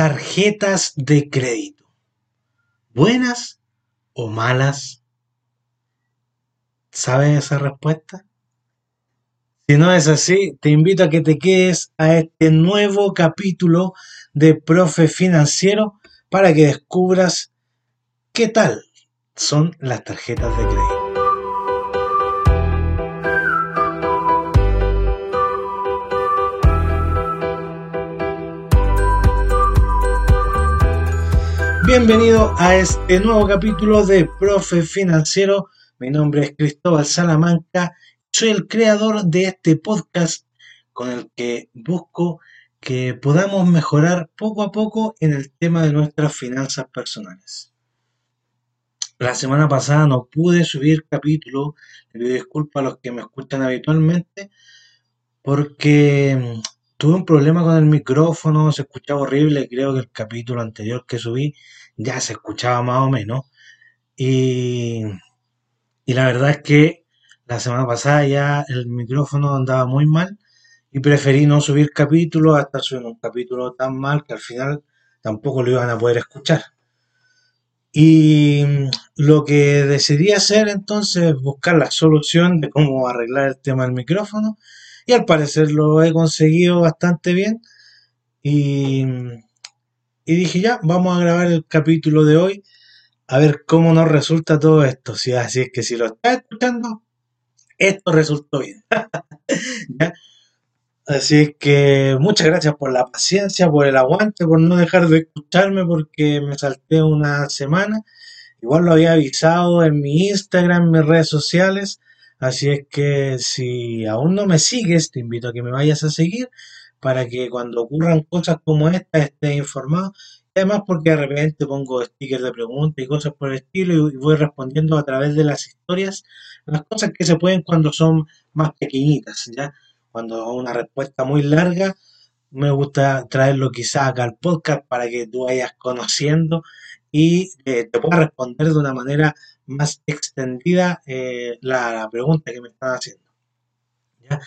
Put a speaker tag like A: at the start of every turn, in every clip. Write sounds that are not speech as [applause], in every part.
A: tarjetas de crédito. ¿Buenas o malas? ¿Sabes esa respuesta? Si no es así, te invito a que te quedes a este nuevo capítulo de Profe Financiero para que descubras qué tal son las tarjetas de crédito. Bienvenido a este nuevo capítulo de Profe Financiero. Mi nombre es Cristóbal Salamanca. Soy el creador de este podcast con el que busco que podamos mejorar poco a poco en el tema de nuestras finanzas personales. La semana pasada no pude subir capítulo, le pido disculpas a los que me escuchan habitualmente, porque tuve un problema con el micrófono, se escuchaba horrible, creo que el capítulo anterior que subí ya se escuchaba más o menos. Y, y la verdad es que la semana pasada ya el micrófono andaba muy mal y preferí no subir capítulos hasta subir un capítulo tan mal que al final tampoco lo iban a poder escuchar. Y lo que decidí hacer entonces es buscar la solución de cómo arreglar el tema del micrófono y al parecer lo he conseguido bastante bien y y dije, ya, vamos a grabar el capítulo de hoy, a ver cómo nos resulta todo esto. Si así es que si lo estás escuchando, esto resultó bien. [laughs] Así es que muchas gracias por la paciencia, por el aguante, por no dejar de escucharme porque me salté una semana. Igual lo había avisado en mi Instagram, en mis redes sociales. Así es que si aún no me sigues, te invito a que me vayas a seguir para que cuando ocurran cosas como esta estés informado. Y además porque de repente pongo stickers de preguntas y cosas por el estilo y voy respondiendo a través de las historias las cosas que se pueden cuando son más pequeñitas, ¿ya? Cuando una respuesta muy larga, me gusta traerlo quizá acá al podcast para que tú vayas conociendo y eh, te pueda responder de una manera más extendida eh, la, la, pregunta que me están haciendo. ¿ya?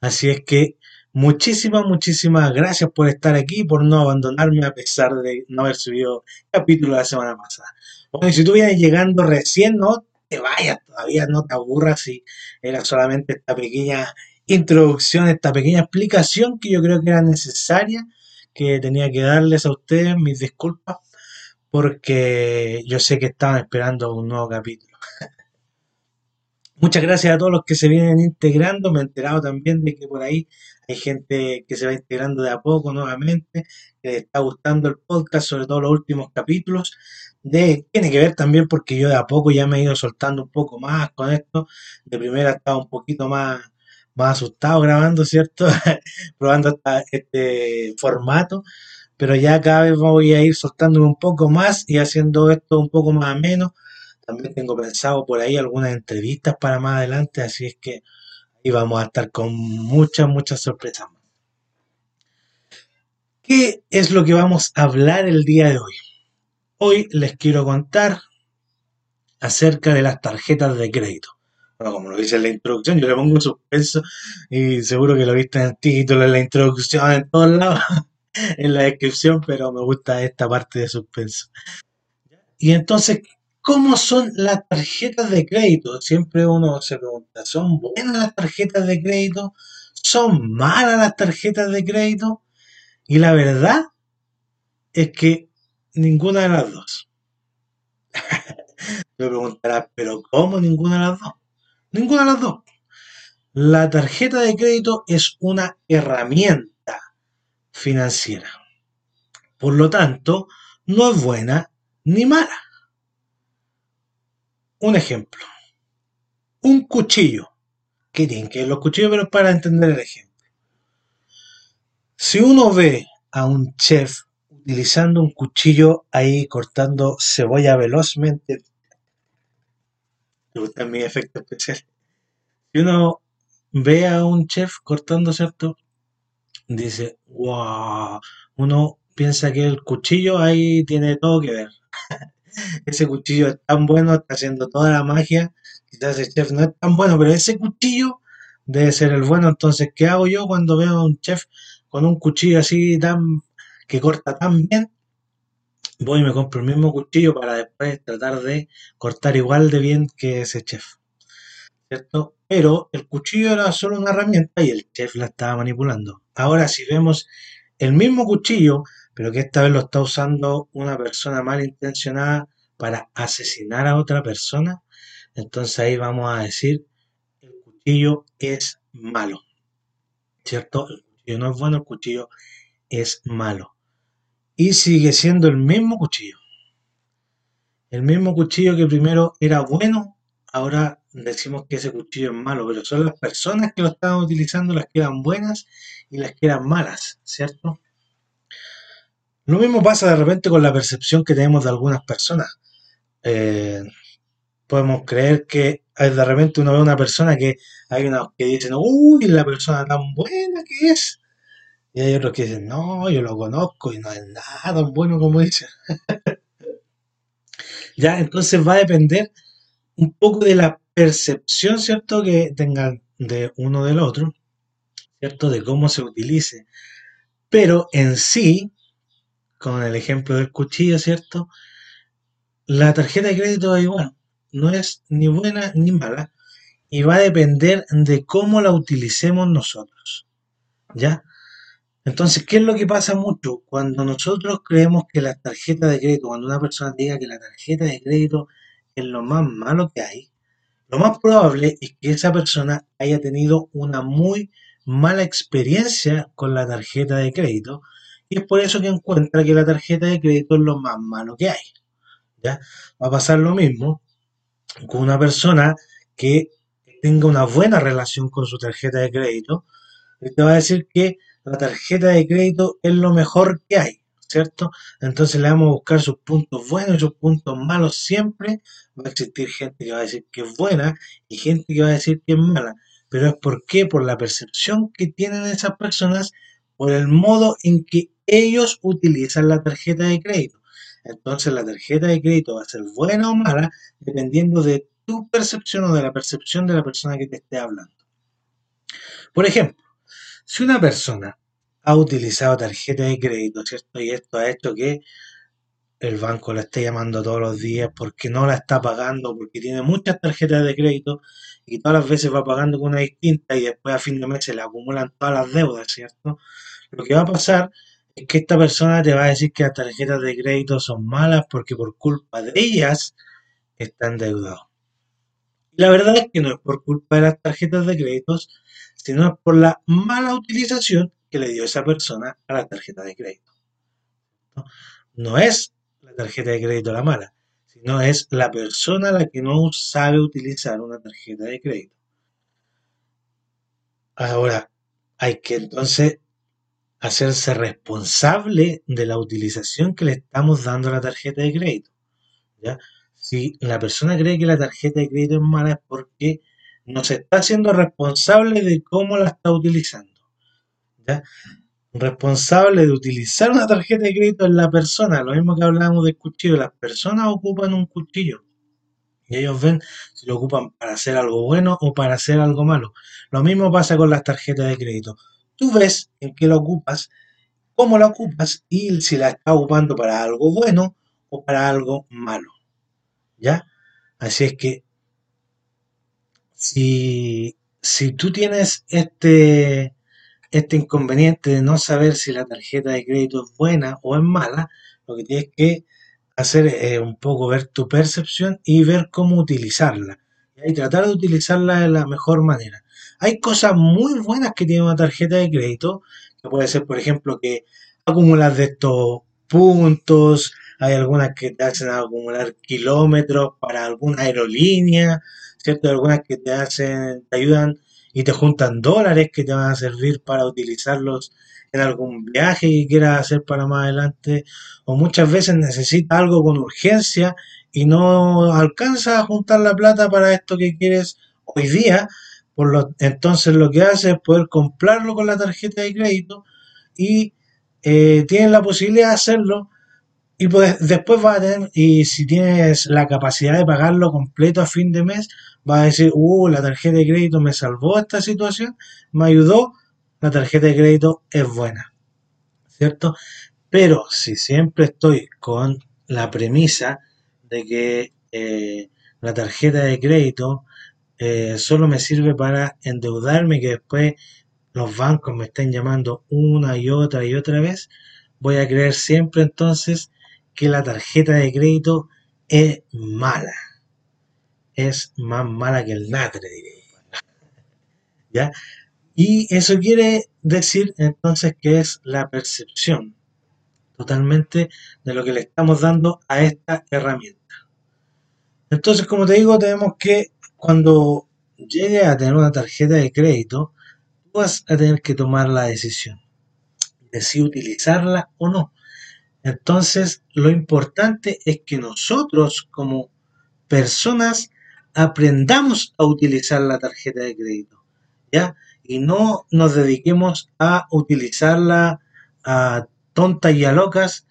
A: Así es que Muchísimas, muchísimas gracias por estar aquí, por no abandonarme a pesar de no haber subido capítulo la semana pasada. Bueno, si tú vienes llegando recién, no te vayas todavía, no te aburras si era solamente esta pequeña introducción, esta pequeña explicación que yo creo que era necesaria, que tenía que darles a ustedes mis disculpas, porque yo sé que estaban esperando un nuevo capítulo. [laughs] Muchas gracias a todos los que se vienen integrando. Me he enterado también de que por ahí hay gente que se va integrando de a poco nuevamente, que le está gustando el podcast, sobre todo los últimos capítulos. De, tiene que ver también porque yo de a poco ya me he ido soltando un poco más con esto. De primera estaba un poquito más, más asustado grabando, ¿cierto? [laughs] Probando este formato. Pero ya cada vez voy a ir soltándome un poco más y haciendo esto un poco más ameno. También tengo pensado por ahí algunas entrevistas para más adelante, así es que y vamos a estar con muchas, muchas sorpresas ¿Qué es lo que vamos a hablar el día de hoy? Hoy les quiero contar acerca de las tarjetas de crédito. Bueno, como lo dice en la introducción, yo le pongo suspenso y seguro que lo viste en el título, en la introducción, en todos lados, [laughs] en la descripción, pero me gusta esta parte de suspenso. Y entonces, ¿Cómo son las tarjetas de crédito? Siempre uno se pregunta, ¿son buenas las tarjetas de crédito? ¿Son malas las tarjetas de crédito? Y la verdad es que ninguna de las dos. [laughs] Me preguntarás, ¿pero cómo ninguna de las dos? Ninguna de las dos. La tarjeta de crédito es una herramienta financiera. Por lo tanto, no es buena ni mala. Un ejemplo. Un cuchillo. ¿Qué tienen que los cuchillos? Pero para entender el ejemplo. Si uno ve a un chef utilizando un cuchillo ahí cortando cebolla velozmente, me gusta mi efecto especial. Si uno ve a un chef cortando, ¿cierto? Dice, wow, uno piensa que el cuchillo ahí tiene todo que ver. [laughs] ese cuchillo es tan bueno, está haciendo toda la magia. Quizás el chef no es tan bueno, pero ese cuchillo debe ser el bueno. Entonces, ¿qué hago yo cuando veo a un chef con un cuchillo así tan que corta tan bien, voy y me compro el mismo cuchillo para después tratar de cortar igual de bien que ese chef. ¿Cierto? Pero el cuchillo era solo una herramienta y el chef la estaba manipulando. Ahora, si vemos el mismo cuchillo, pero que esta vez lo está usando una persona malintencionada para asesinar a otra persona, entonces ahí vamos a decir, el cuchillo es malo. ¿Cierto? El cuchillo no es bueno, el cuchillo es malo. Y sigue siendo el mismo cuchillo. El mismo cuchillo que primero era bueno, ahora decimos que ese cuchillo es malo, pero son las personas que lo estaban utilizando las que eran buenas y las que eran malas, ¿cierto? Lo mismo pasa de repente con la percepción que tenemos de algunas personas. Eh, podemos creer que de repente uno ve una persona que hay unos que dicen, uy, la persona tan buena que es. Y hay otros que dicen, no, yo lo conozco y no es nada tan bueno como dice. [laughs] ya, entonces va a depender un poco de la percepción, ¿cierto?, que tengan de uno del otro, ¿cierto?, de cómo se utilice. Pero en sí, con el ejemplo del cuchillo, ¿cierto? La tarjeta de crédito igual, no es ni buena ni mala y va a depender de cómo la utilicemos nosotros. ¿Ya? Entonces, ¿qué es lo que pasa mucho? Cuando nosotros creemos que la tarjeta de crédito, cuando una persona diga que la tarjeta de crédito es lo más malo que hay, lo más probable es que esa persona haya tenido una muy mala experiencia con la tarjeta de crédito y es por eso que encuentra que la tarjeta de crédito es lo más malo que hay. ¿ya? Va a pasar lo mismo con una persona que tenga una buena relación con su tarjeta de crédito. Te va a decir que la tarjeta de crédito es lo mejor que hay, ¿cierto? Entonces le vamos a buscar sus puntos buenos y sus puntos malos siempre. Va a existir gente que va a decir que es buena y gente que va a decir que es mala. Pero es por qué, por la percepción que tienen esas personas, por el modo en que ellos utilizan la tarjeta de crédito. Entonces la tarjeta de crédito va a ser buena o mala dependiendo de tu percepción o de la percepción de la persona que te esté hablando. Por ejemplo, si una persona ha utilizado tarjeta de crédito, ¿cierto? Y esto ha hecho que el banco la esté llamando todos los días porque no la está pagando, porque tiene muchas tarjetas de crédito y todas las veces va pagando con una distinta y después a fin de mes se le acumulan todas las deudas, ¿cierto? Lo que va a pasar que esta persona te va a decir que las tarjetas de crédito son malas porque por culpa de ellas está endeudado. La verdad es que no es por culpa de las tarjetas de créditos, sino es por la mala utilización que le dio esa persona a la tarjeta de crédito. No es la tarjeta de crédito la mala, sino es la persona la que no sabe utilizar una tarjeta de crédito. Ahora, hay que entonces hacerse responsable de la utilización que le estamos dando a la tarjeta de crédito. Si la persona cree que la tarjeta de crédito es mala es porque no se está haciendo responsable de cómo la está utilizando. Responsable de utilizar una tarjeta de crédito es la persona, lo mismo que hablamos del cuchillo, las personas ocupan un cuchillo y ellos ven si lo ocupan para hacer algo bueno o para hacer algo malo. Lo mismo pasa con las tarjetas de crédito tú ves en qué la ocupas, cómo la ocupas y si la estás ocupando para algo bueno o para algo malo. ¿Ya? Así es que si, si tú tienes este, este inconveniente de no saber si la tarjeta de crédito es buena o es mala, lo que tienes que hacer es un poco ver tu percepción y ver cómo utilizarla. Y tratar de utilizarla de la mejor manera. Hay cosas muy buenas que tiene una tarjeta de crédito, que puede ser, por ejemplo, que acumulas de estos puntos, hay algunas que te hacen acumular kilómetros para alguna aerolínea, ¿cierto? Algunas que te hacen, te ayudan y te juntan dólares que te van a servir para utilizarlos en algún viaje que quieras hacer para más adelante, o muchas veces necesitas algo con urgencia y no alcanzas a juntar la plata para esto que quieres hoy día, entonces lo que hace es poder comprarlo con la tarjeta de crédito y eh, tienes la posibilidad de hacerlo y pues, después va a tener, y si tienes la capacidad de pagarlo completo a fin de mes, va a decir, uh, la tarjeta de crédito me salvó esta situación, me ayudó, la tarjeta de crédito es buena, ¿cierto? Pero si siempre estoy con la premisa de que eh, la tarjeta de crédito eh, solo me sirve para endeudarme, que después los bancos me estén llamando una y otra y otra vez, voy a creer siempre entonces que la tarjeta de crédito es mala. Es más mala que el natre, [laughs] ¿Ya? Y eso quiere decir entonces que es la percepción totalmente de lo que le estamos dando a esta herramienta. Entonces, como te digo, tenemos que cuando llegue a tener una tarjeta de crédito, tú vas a tener que tomar la decisión de si utilizarla o no. Entonces, lo importante es que nosotros como personas aprendamos a utilizar la tarjeta de crédito, ¿ya? Y no nos dediquemos a utilizarla a tontas y a locas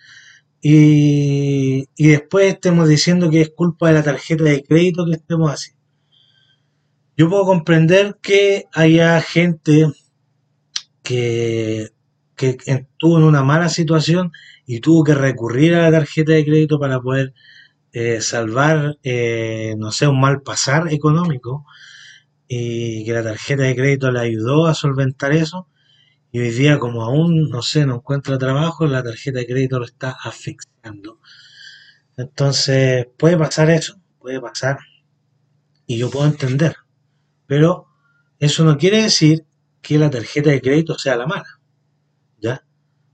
A: y, y después estemos diciendo que es culpa de la tarjeta de crédito que estemos así. Yo puedo comprender que haya gente que, que estuvo en una mala situación y tuvo que recurrir a la tarjeta de crédito para poder eh, salvar, eh, no sé, un mal pasar económico y que la tarjeta de crédito le ayudó a solventar eso. Y hoy día, como aún, no sé, no encuentra trabajo, la tarjeta de crédito lo está asfixiando. Entonces, puede pasar eso, puede pasar. Y yo puedo entender. Pero eso no quiere decir que la tarjeta de crédito sea la mala. ¿Ya?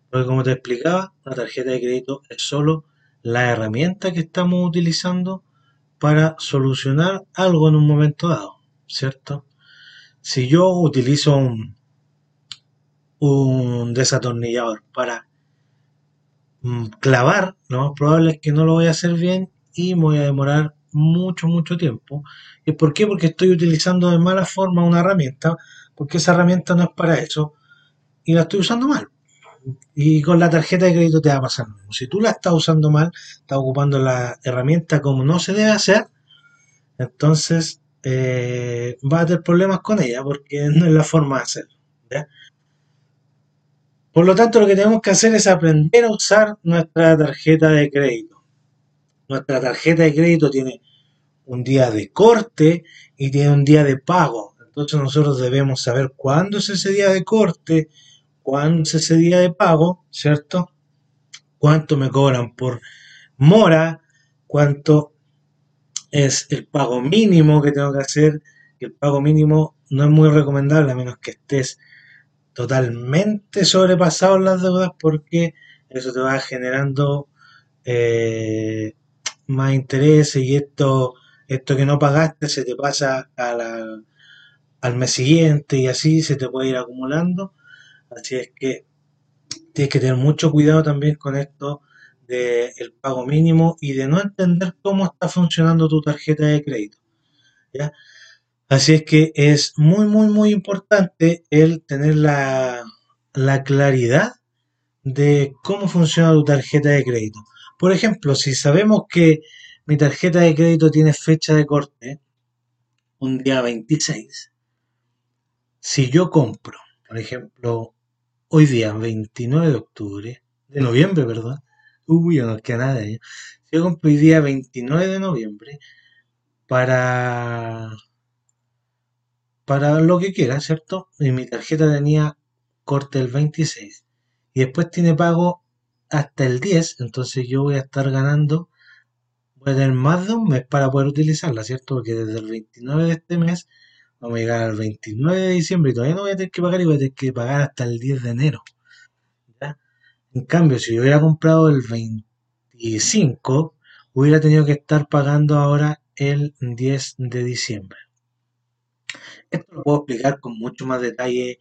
A: Porque como te explicaba, la tarjeta de crédito es solo la herramienta que estamos utilizando para solucionar algo en un momento dado, ¿cierto? Si yo utilizo un, un desatornillador para mm, clavar, lo más probable es que no lo voy a hacer bien y me voy a demorar mucho, mucho tiempo. ¿Y por qué? Porque estoy utilizando de mala forma una herramienta, porque esa herramienta no es para eso y la estoy usando mal. Y con la tarjeta de crédito te va a pasar mismo. Si tú la estás usando mal, estás ocupando la herramienta como no se debe hacer, entonces eh, vas a tener problemas con ella porque [laughs] no es la forma de hacerlo. Por lo tanto, lo que tenemos que hacer es aprender a usar nuestra tarjeta de crédito. Nuestra tarjeta de crédito tiene un día de corte y tiene un día de pago. Entonces nosotros debemos saber cuándo es ese día de corte, cuándo es ese día de pago, ¿cierto? Cuánto me cobran por mora, cuánto es el pago mínimo que tengo que hacer. El pago mínimo no es muy recomendable a menos que estés totalmente sobrepasado en las deudas porque eso te va generando eh, más intereses y esto, esto que no pagaste se te pasa al mes siguiente y así se te puede ir acumulando. Así es que tienes que tener mucho cuidado también con esto del pago mínimo y de no entender cómo está funcionando tu tarjeta de crédito. Así es que es muy, muy, muy importante el tener la, la claridad de cómo funciona tu tarjeta de crédito. Por ejemplo, si sabemos que mi tarjeta de crédito tiene fecha de corte un día 26, si yo compro, por ejemplo, hoy día 29 de octubre, de noviembre, ¿verdad? Uy, no queda nada. Si yo compro hoy día 29 de noviembre para para lo que quiera, ¿cierto? Y mi tarjeta tenía corte el 26 y después tiene pago hasta el 10, entonces yo voy a estar ganando, voy a tener más de un mes para poder utilizarla, ¿cierto? Porque desde el 29 de este mes vamos a llegar al 29 de diciembre y todavía no voy a tener que pagar y voy a tener que pagar hasta el 10 de enero. ¿ya? En cambio, si yo hubiera comprado el 25, hubiera tenido que estar pagando ahora el 10 de diciembre. Esto lo puedo explicar con mucho más detalle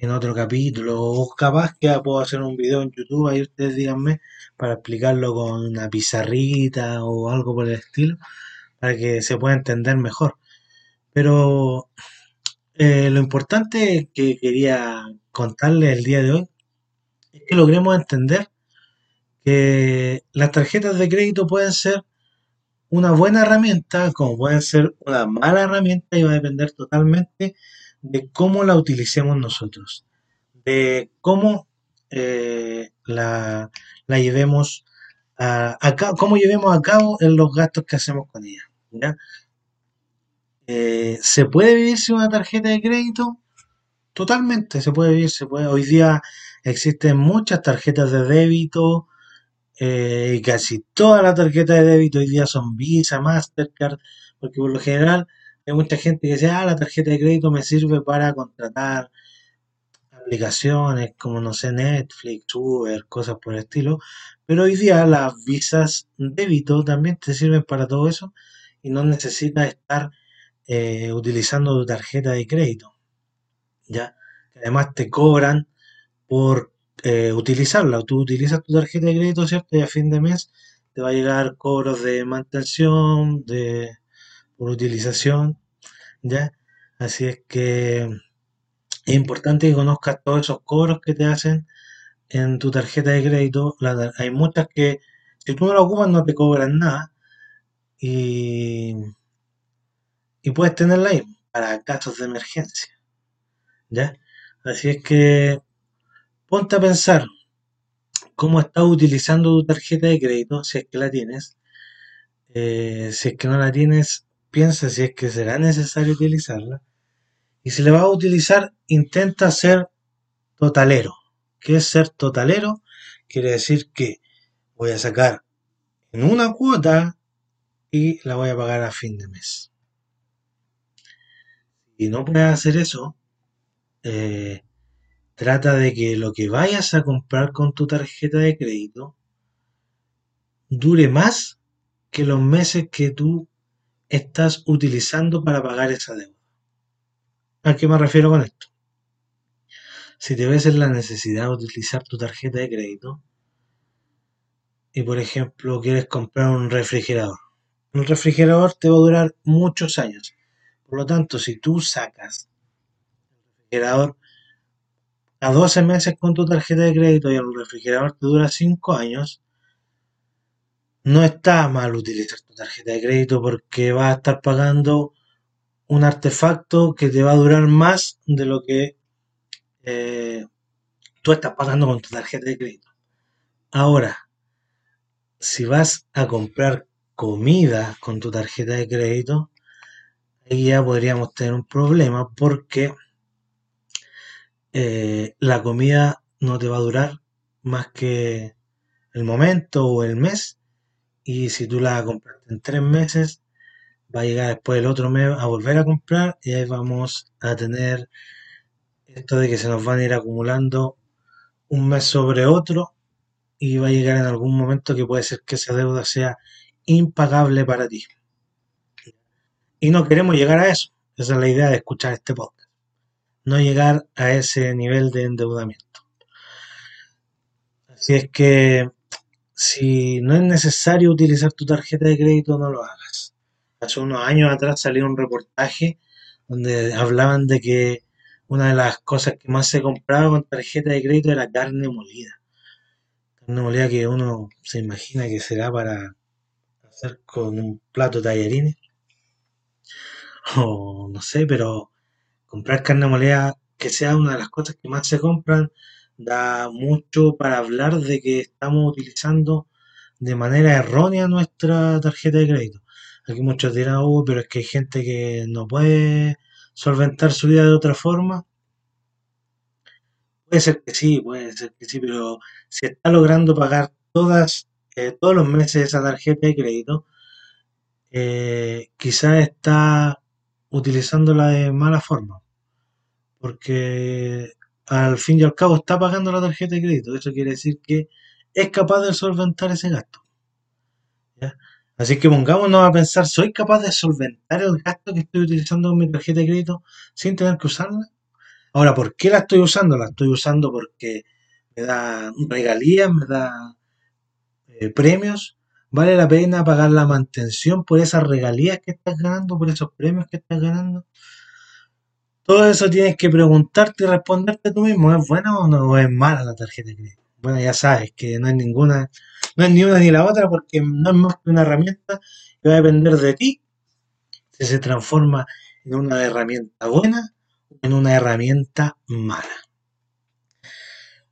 A: en otro capítulo, o capaz que puedo hacer un video en YouTube, ahí ustedes díganme, para explicarlo con una pizarrita o algo por el estilo, para que se pueda entender mejor. Pero eh, lo importante que quería contarles el día de hoy es que logremos entender que las tarjetas de crédito pueden ser una buena herramienta, como puede ser una mala herramienta, y va a depender totalmente de cómo la utilicemos nosotros, de cómo eh, la, llevemos a, cómo llevemos a cabo en los gastos que hacemos con ella. ¿ya? Eh, ¿Se puede vivir sin una tarjeta de crédito? Totalmente, se puede vivir, se puede. Hoy día existen muchas tarjetas de débito, eh, casi todas las tarjetas de débito hoy día son Visa, Mastercard, porque por lo general hay mucha gente que dice, ah, la tarjeta de crédito me sirve para contratar aplicaciones como, no sé, Netflix, Uber, cosas por el estilo. Pero hoy día las visas débito también te sirven para todo eso y no necesitas estar eh, utilizando tu tarjeta de crédito. ¿Ya? Además te cobran por eh, utilizarla. Tú utilizas tu tarjeta de crédito, ¿cierto? Y a fin de mes te va a llegar cobros de mantención, de por utilización, ¿ya? Así es que es importante que conozcas todos esos cobros que te hacen en tu tarjeta de crédito. hay muchas que, si tú no la ocupas, no te cobran nada. Y, puedes tenerla ahí para casos de emergencia. ¿Ya? Así es que ponte a pensar cómo estás utilizando tu tarjeta de crédito, si es que la tienes. Eh, si es que no la tienes, piensa si es que será necesario utilizarla. Y si la vas a utilizar, intenta ser totalero. ¿Qué es ser totalero? Quiere decir que voy a sacar en una cuota y la voy a pagar a fin de mes. Si no puedes hacer eso, eh, trata de que lo que vayas a comprar con tu tarjeta de crédito dure más que los meses que tú estás utilizando para pagar esa deuda. ¿A qué me refiero con esto? Si te ves en la necesidad de utilizar tu tarjeta de crédito y por ejemplo quieres comprar un refrigerador, un refrigerador te va a durar muchos años. Por lo tanto, si tú sacas el refrigerador a 12 meses con tu tarjeta de crédito y el refrigerador te dura 5 años, no está mal utilizar tu tarjeta de crédito porque vas a estar pagando un artefacto que te va a durar más de lo que eh, tú estás pagando con tu tarjeta de crédito. Ahora, si vas a comprar comida con tu tarjeta de crédito, ahí ya podríamos tener un problema porque eh, la comida no te va a durar más que el momento o el mes y si tú la compraste en tres meses va a llegar después el otro mes a volver a comprar y ahí vamos a tener esto de que se nos van a ir acumulando un mes sobre otro y va a llegar en algún momento que puede ser que esa deuda sea impagable para ti. Y no queremos llegar a eso. Esa es la idea de escuchar este podcast. No llegar a ese nivel de endeudamiento. Así es que si no es necesario utilizar tu tarjeta de crédito, no lo hagas. Hace unos años atrás salió un reportaje donde hablaban de que una de las cosas que más se compraba con tarjeta de crédito era carne molida. Carne molida que uno se imagina que será para hacer con un plato de tallarines. O no sé, pero comprar carne molida que sea una de las cosas que más se compran da mucho para hablar de que estamos utilizando de manera errónea nuestra tarjeta de crédito. Aquí muchos dirán, oh, pero es que hay gente que no puede solventar su vida de otra forma. Puede ser que sí, puede ser que sí, pero si está logrando pagar todas, eh, todos los meses esa tarjeta de crédito, eh, quizás está utilizándola de mala forma. Porque al fin y al cabo está pagando la tarjeta de crédito. Eso quiere decir que es capaz de solventar ese gasto. Así que pongámonos a pensar, ¿soy capaz de solventar el gasto que estoy utilizando con mi tarjeta de crédito sin tener que usarla? Ahora, ¿por qué la estoy usando? La estoy usando porque me da regalías, me da eh, premios. ¿Vale la pena pagar la mantención por esas regalías que estás ganando, por esos premios que estás ganando? Todo eso tienes que preguntarte y responderte tú mismo, ¿es buena o no es mala la tarjeta de crédito? Bueno, ya sabes que no es ninguna, no es ni una ni la otra porque no es más que una herramienta que va a depender de ti si se transforma en una herramienta buena o en una herramienta mala.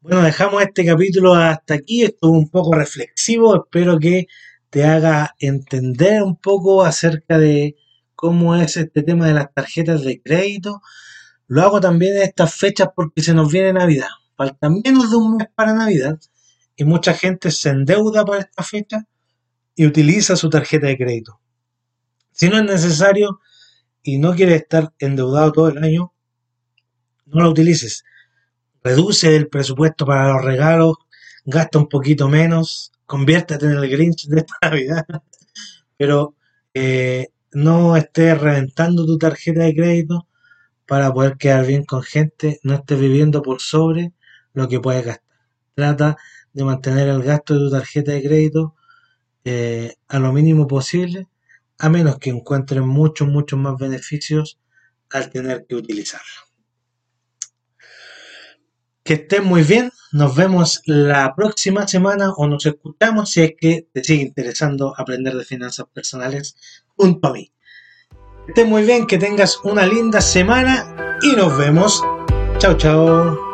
A: Bueno, dejamos este capítulo hasta aquí. Estuvo un poco reflexivo. Espero que te haga entender un poco acerca de cómo es este tema de las tarjetas de crédito. Lo hago también en estas fechas porque se nos viene Navidad. Falta menos de un mes para Navidad y mucha gente se endeuda para esta fecha y utiliza su tarjeta de crédito. Si no es necesario y no quieres estar endeudado todo el año, no la utilices. Reduce el presupuesto para los regalos, gasta un poquito menos, conviértete en el Grinch de esta [laughs] Navidad, pero eh, no estés reventando tu tarjeta de crédito para poder quedar bien con gente, no estés viviendo por sobre lo que puedes gastar. Trata de mantener el gasto de tu tarjeta de crédito eh, a lo mínimo posible, a menos que encuentres muchos, muchos más beneficios al tener que utilizarla. Que estén muy bien, nos vemos la próxima semana o nos escuchamos si es que te sigue interesando aprender de finanzas personales junto a mí. Que muy bien, que tengas una linda semana y nos vemos. Chao, chao.